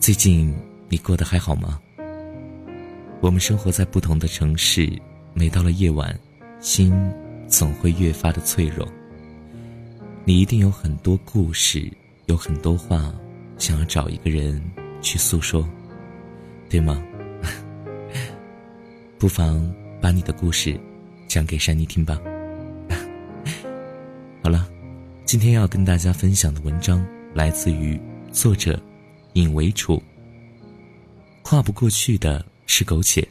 最近你过得还好吗？我们生活在不同的城市，每到了夜晚，心总会越发的脆弱。你一定有很多故事，有很多话，想要找一个人去诉说，对吗？不妨把你的故事讲给珊妮听吧。好了，今天要跟大家分享的文章来自于作者。引为处，跨不过去的是苟且，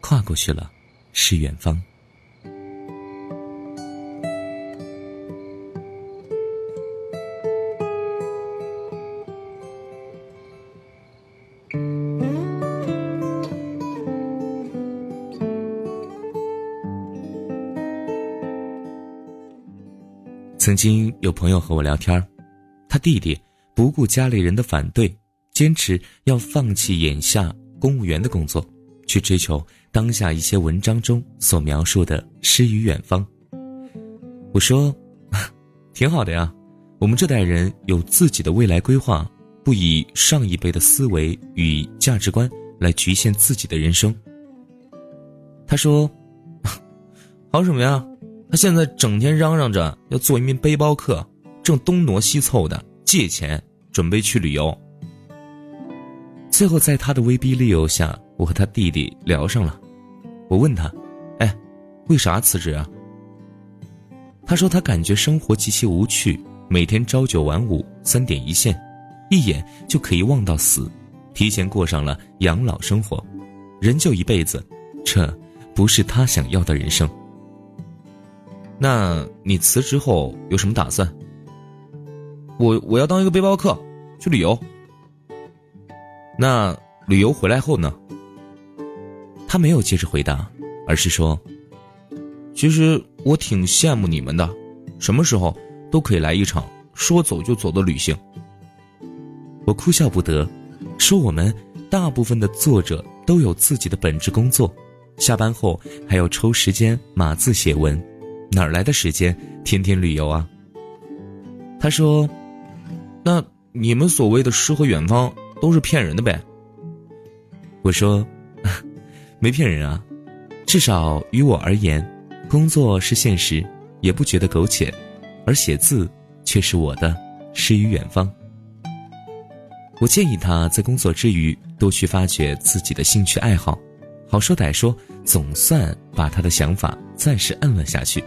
跨过去了是远方。曾经有朋友和我聊天他弟弟不顾家里人的反对。坚持要放弃眼下公务员的工作，去追求当下一些文章中所描述的诗与远方。我说，挺好的呀，我们这代人有自己的未来规划，不以上一辈的思维与价值观来局限自己的人生。他说，好什么呀？他现在整天嚷嚷着要做一名背包客，正东挪西凑的借钱准备去旅游。最后，在他的威逼利诱下，我和他弟弟聊上了。我问他：“哎，为啥辞职啊？”他说：“他感觉生活极其无趣，每天朝九晚五，三点一线，一眼就可以望到死，提前过上了养老生活，人就一辈子，这不是他想要的人生。”那你辞职后有什么打算？我我要当一个背包客，去旅游。那旅游回来后呢？他没有接着回答，而是说：“其实我挺羡慕你们的，什么时候都可以来一场说走就走的旅行。”我哭笑不得，说：“我们大部分的作者都有自己的本职工作，下班后还要抽时间码字写文，哪来的时间天天旅游啊？”他说：“那你们所谓的诗和远方？”都是骗人的呗。我说，没骗人啊，至少于我而言，工作是现实，也不觉得苟且，而写字却是我的诗与远方。我建议他在工作之余多去发掘自己的兴趣爱好，好说歹说，总算把他的想法暂时摁了下去。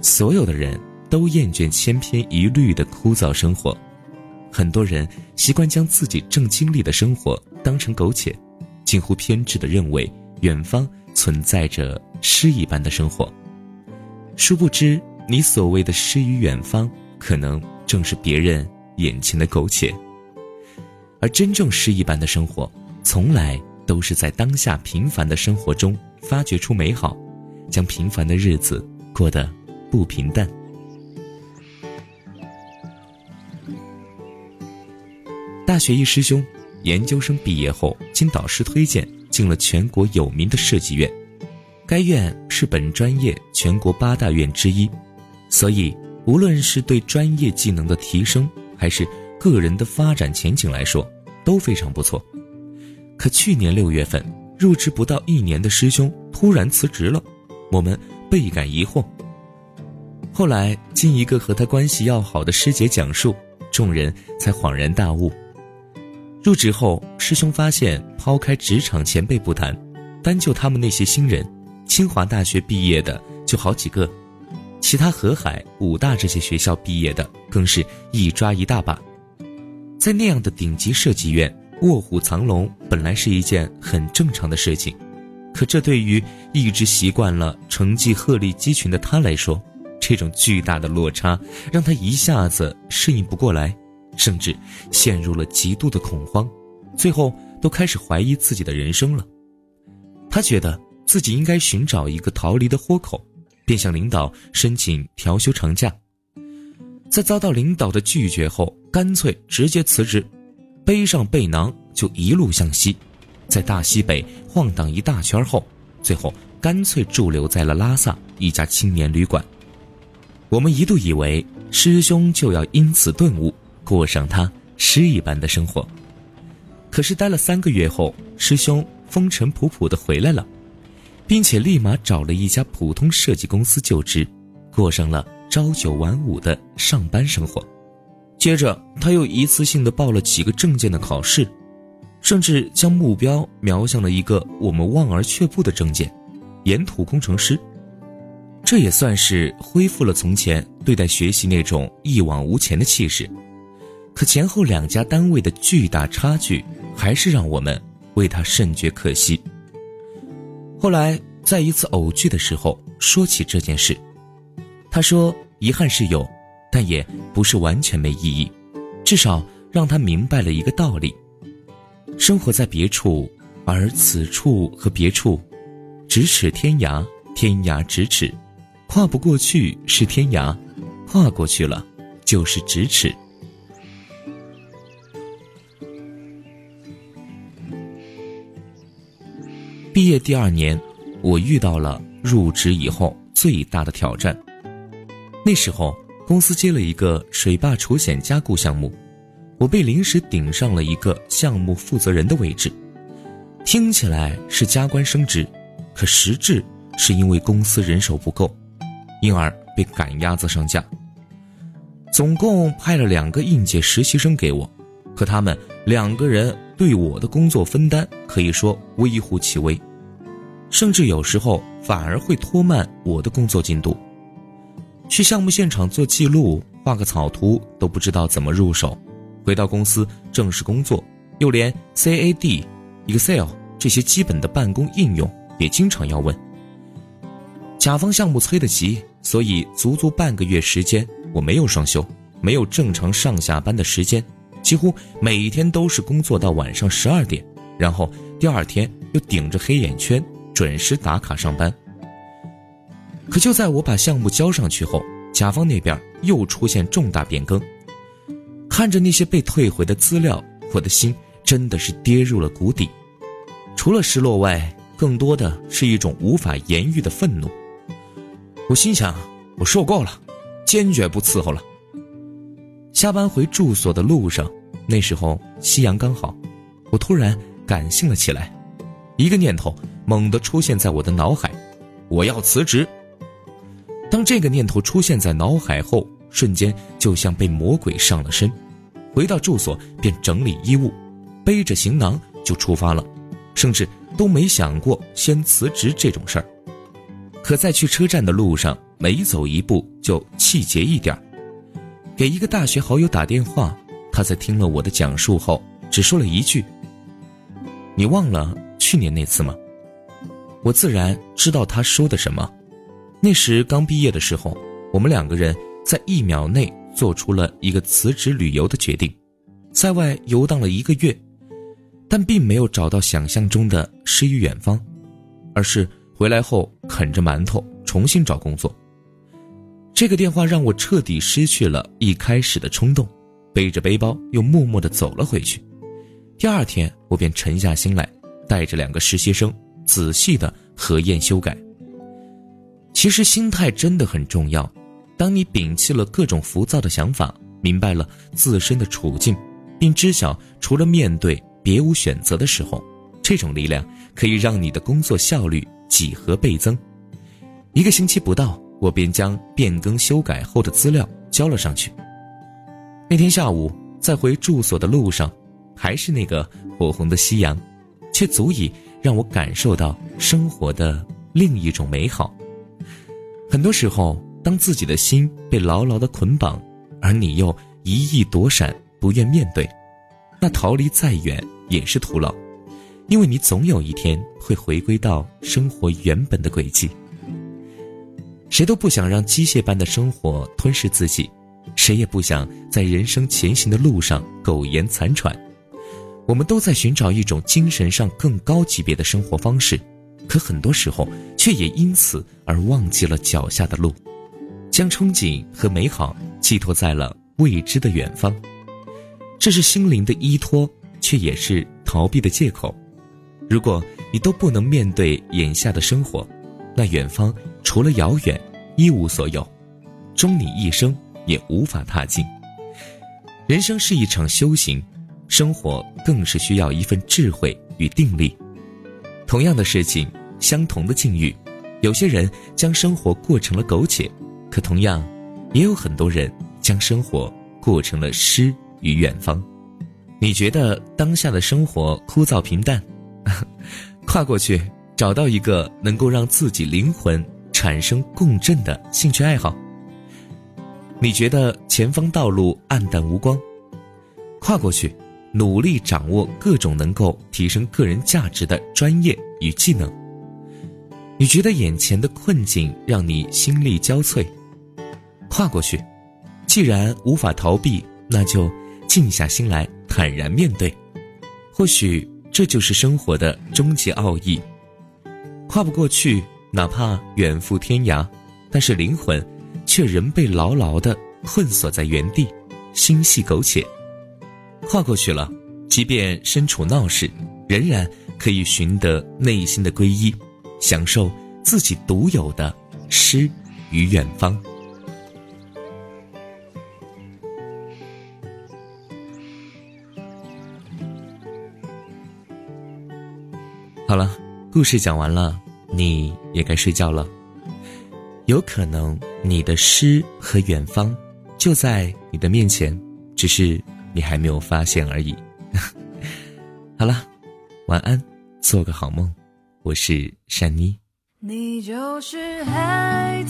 所有的人都厌倦千篇一律的枯燥生活。很多人习惯将自己正经历的生活当成苟且，近乎偏执地认为远方存在着诗一般的生活。殊不知，你所谓的诗与远方，可能正是别人眼前的苟且。而真正诗一般的生活，从来都是在当下平凡的生活中发掘出美好，将平凡的日子过得不平淡。大学一师兄，研究生毕业后，经导师推荐进了全国有名的设计院。该院是本专业全国八大院之一，所以无论是对专业技能的提升，还是个人的发展前景来说，都非常不错。可去年六月份，入职不到一年的师兄突然辞职了，我们倍感疑惑。后来经一个和他关系要好的师姐讲述，众人才恍然大悟。入职后，师兄发现，抛开职场前辈不谈，单就他们那些新人，清华大学毕业的就好几个，其他河海、武大这些学校毕业的更是一抓一大把。在那样的顶级设计院，卧虎藏龙本来是一件很正常的事情，可这对于一直习惯了成绩鹤立鸡群的他来说，这种巨大的落差让他一下子适应不过来。甚至陷入了极度的恐慌，最后都开始怀疑自己的人生了。他觉得自己应该寻找一个逃离的豁口，便向领导申请调休长假。在遭到领导的拒绝后，干脆直接辞职，背上背囊就一路向西，在大西北晃荡一大圈后，最后干脆驻留在了拉萨一家青年旅馆。我们一度以为师兄就要因此顿悟。过上他诗一般的生活，可是待了三个月后，师兄风尘仆仆的回来了，并且立马找了一家普通设计公司就职，过上了朝九晚五的上班生活。接着，他又一次性的报了几个证件的考试，甚至将目标瞄向了一个我们望而却步的证件——岩土工程师。这也算是恢复了从前对待学习那种一往无前的气势。可前后两家单位的巨大差距。还是让我们为他甚觉可惜。后来在一次偶聚的时候说起这件事，他说：“遗憾是有，但也不是完全没意义，至少让他明白了一个道理：生活在别处，而此处和别处，咫尺天涯，天涯咫尺，跨不过去是天涯，跨过去了就是咫尺。”毕业第二年，我遇到了入职以后最大的挑战。那时候，公司接了一个水坝除险加固项目，我被临时顶上了一个项目负责人的位置。听起来是加官升职，可实质是因为公司人手不够，因而被赶鸭子上架。总共派了两个应届实习生给我，可他们两个人。对我的工作分担可以说微乎其微，甚至有时候反而会拖慢我的工作进度。去项目现场做记录、画个草图都不知道怎么入手，回到公司正式工作，又连 CAD、Excel 这些基本的办公应用也经常要问。甲方项目催得急，所以足足半个月时间我没有双休，没有正常上下班的时间。几乎每一天都是工作到晚上十二点，然后第二天又顶着黑眼圈准时打卡上班。可就在我把项目交上去后，甲方那边又出现重大变更。看着那些被退回的资料，我的心真的是跌入了谷底。除了失落外，更多的是一种无法言喻的愤怒。我心想，我受够了，坚决不伺候了。下班回住所的路上，那时候夕阳刚好，我突然感性了起来，一个念头猛地出现在我的脑海：我要辞职。当这个念头出现在脑海后，瞬间就像被魔鬼上了身。回到住所便整理衣物，背着行囊就出发了，甚至都没想过先辞职这种事儿。可在去车站的路上，每走一步就气结一点儿。给一个大学好友打电话，他在听了我的讲述后，只说了一句：“你忘了去年那次吗？”我自然知道他说的什么。那时刚毕业的时候，我们两个人在一秒内做出了一个辞职旅游的决定，在外游荡了一个月，但并没有找到想象中的诗与远方，而是回来后啃着馒头重新找工作。这个电话让我彻底失去了一开始的冲动，背着背包又默默地走了回去。第二天，我便沉下心来，带着两个实习生仔细地核验修改。其实心态真的很重要。当你摒弃了各种浮躁的想法，明白了自身的处境，并知晓除了面对别无选择的时候，这种力量可以让你的工作效率几何倍增。一个星期不到。我便将变更修改后的资料交了上去。那天下午，在回住所的路上，还是那个火红的夕阳，却足以让我感受到生活的另一种美好。很多时候，当自己的心被牢牢的捆绑，而你又一意躲闪，不愿面对，那逃离再远也是徒劳，因为你总有一天会回归到生活原本的轨迹。谁都不想让机械般的生活吞噬自己，谁也不想在人生前行的路上苟延残喘。我们都在寻找一种精神上更高级别的生活方式，可很多时候却也因此而忘记了脚下的路，将憧憬和美好寄托在了未知的远方。这是心灵的依托，却也是逃避的借口。如果你都不能面对眼下的生活，那远方。除了遥远，一无所有，终你一生也无法踏进。人生是一场修行，生活更是需要一份智慧与定力。同样的事情，相同的境遇，有些人将生活过成了苟且，可同样，也有很多人将生活过成了诗与远方。你觉得当下的生活枯燥平淡？跨过去，找到一个能够让自己灵魂产生共振的兴趣爱好。你觉得前方道路暗淡无光？跨过去。努力掌握各种能够提升个人价值的专业与技能。你觉得眼前的困境让你心力交瘁，跨过去。既然无法逃避，那就静下心来坦然面对。或许这就是生活的终极奥义。跨不过去，哪怕远赴天涯，但是灵魂却仍被牢牢地困锁在原地，心系苟且。跨过去了，即便身处闹市，仍然可以寻得内心的皈依，享受自己独有的诗与远方。好了，故事讲完了，你也该睡觉了。有可能你的诗和远方就在你的面前，只是。你还没有发现而已。好了，晚安，做个好梦。我是善妮。你就是海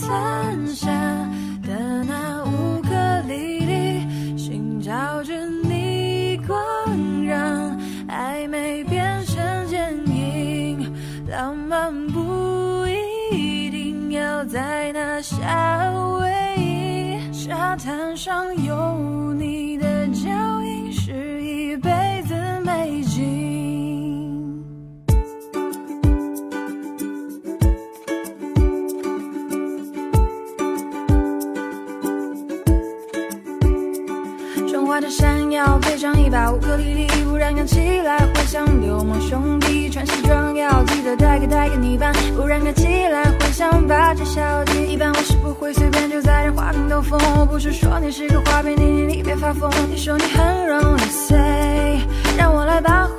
挎着山腰，背上一把乌克丽丽，不然看起来会像流氓兄弟。穿西装要记得带个带个泥巴，不然看起来会像八戒小弟。一般我是不会随便就在这花瓶兜风，我不是说你是个花瓶，你你别发疯。你说你很容易碎，让我来保护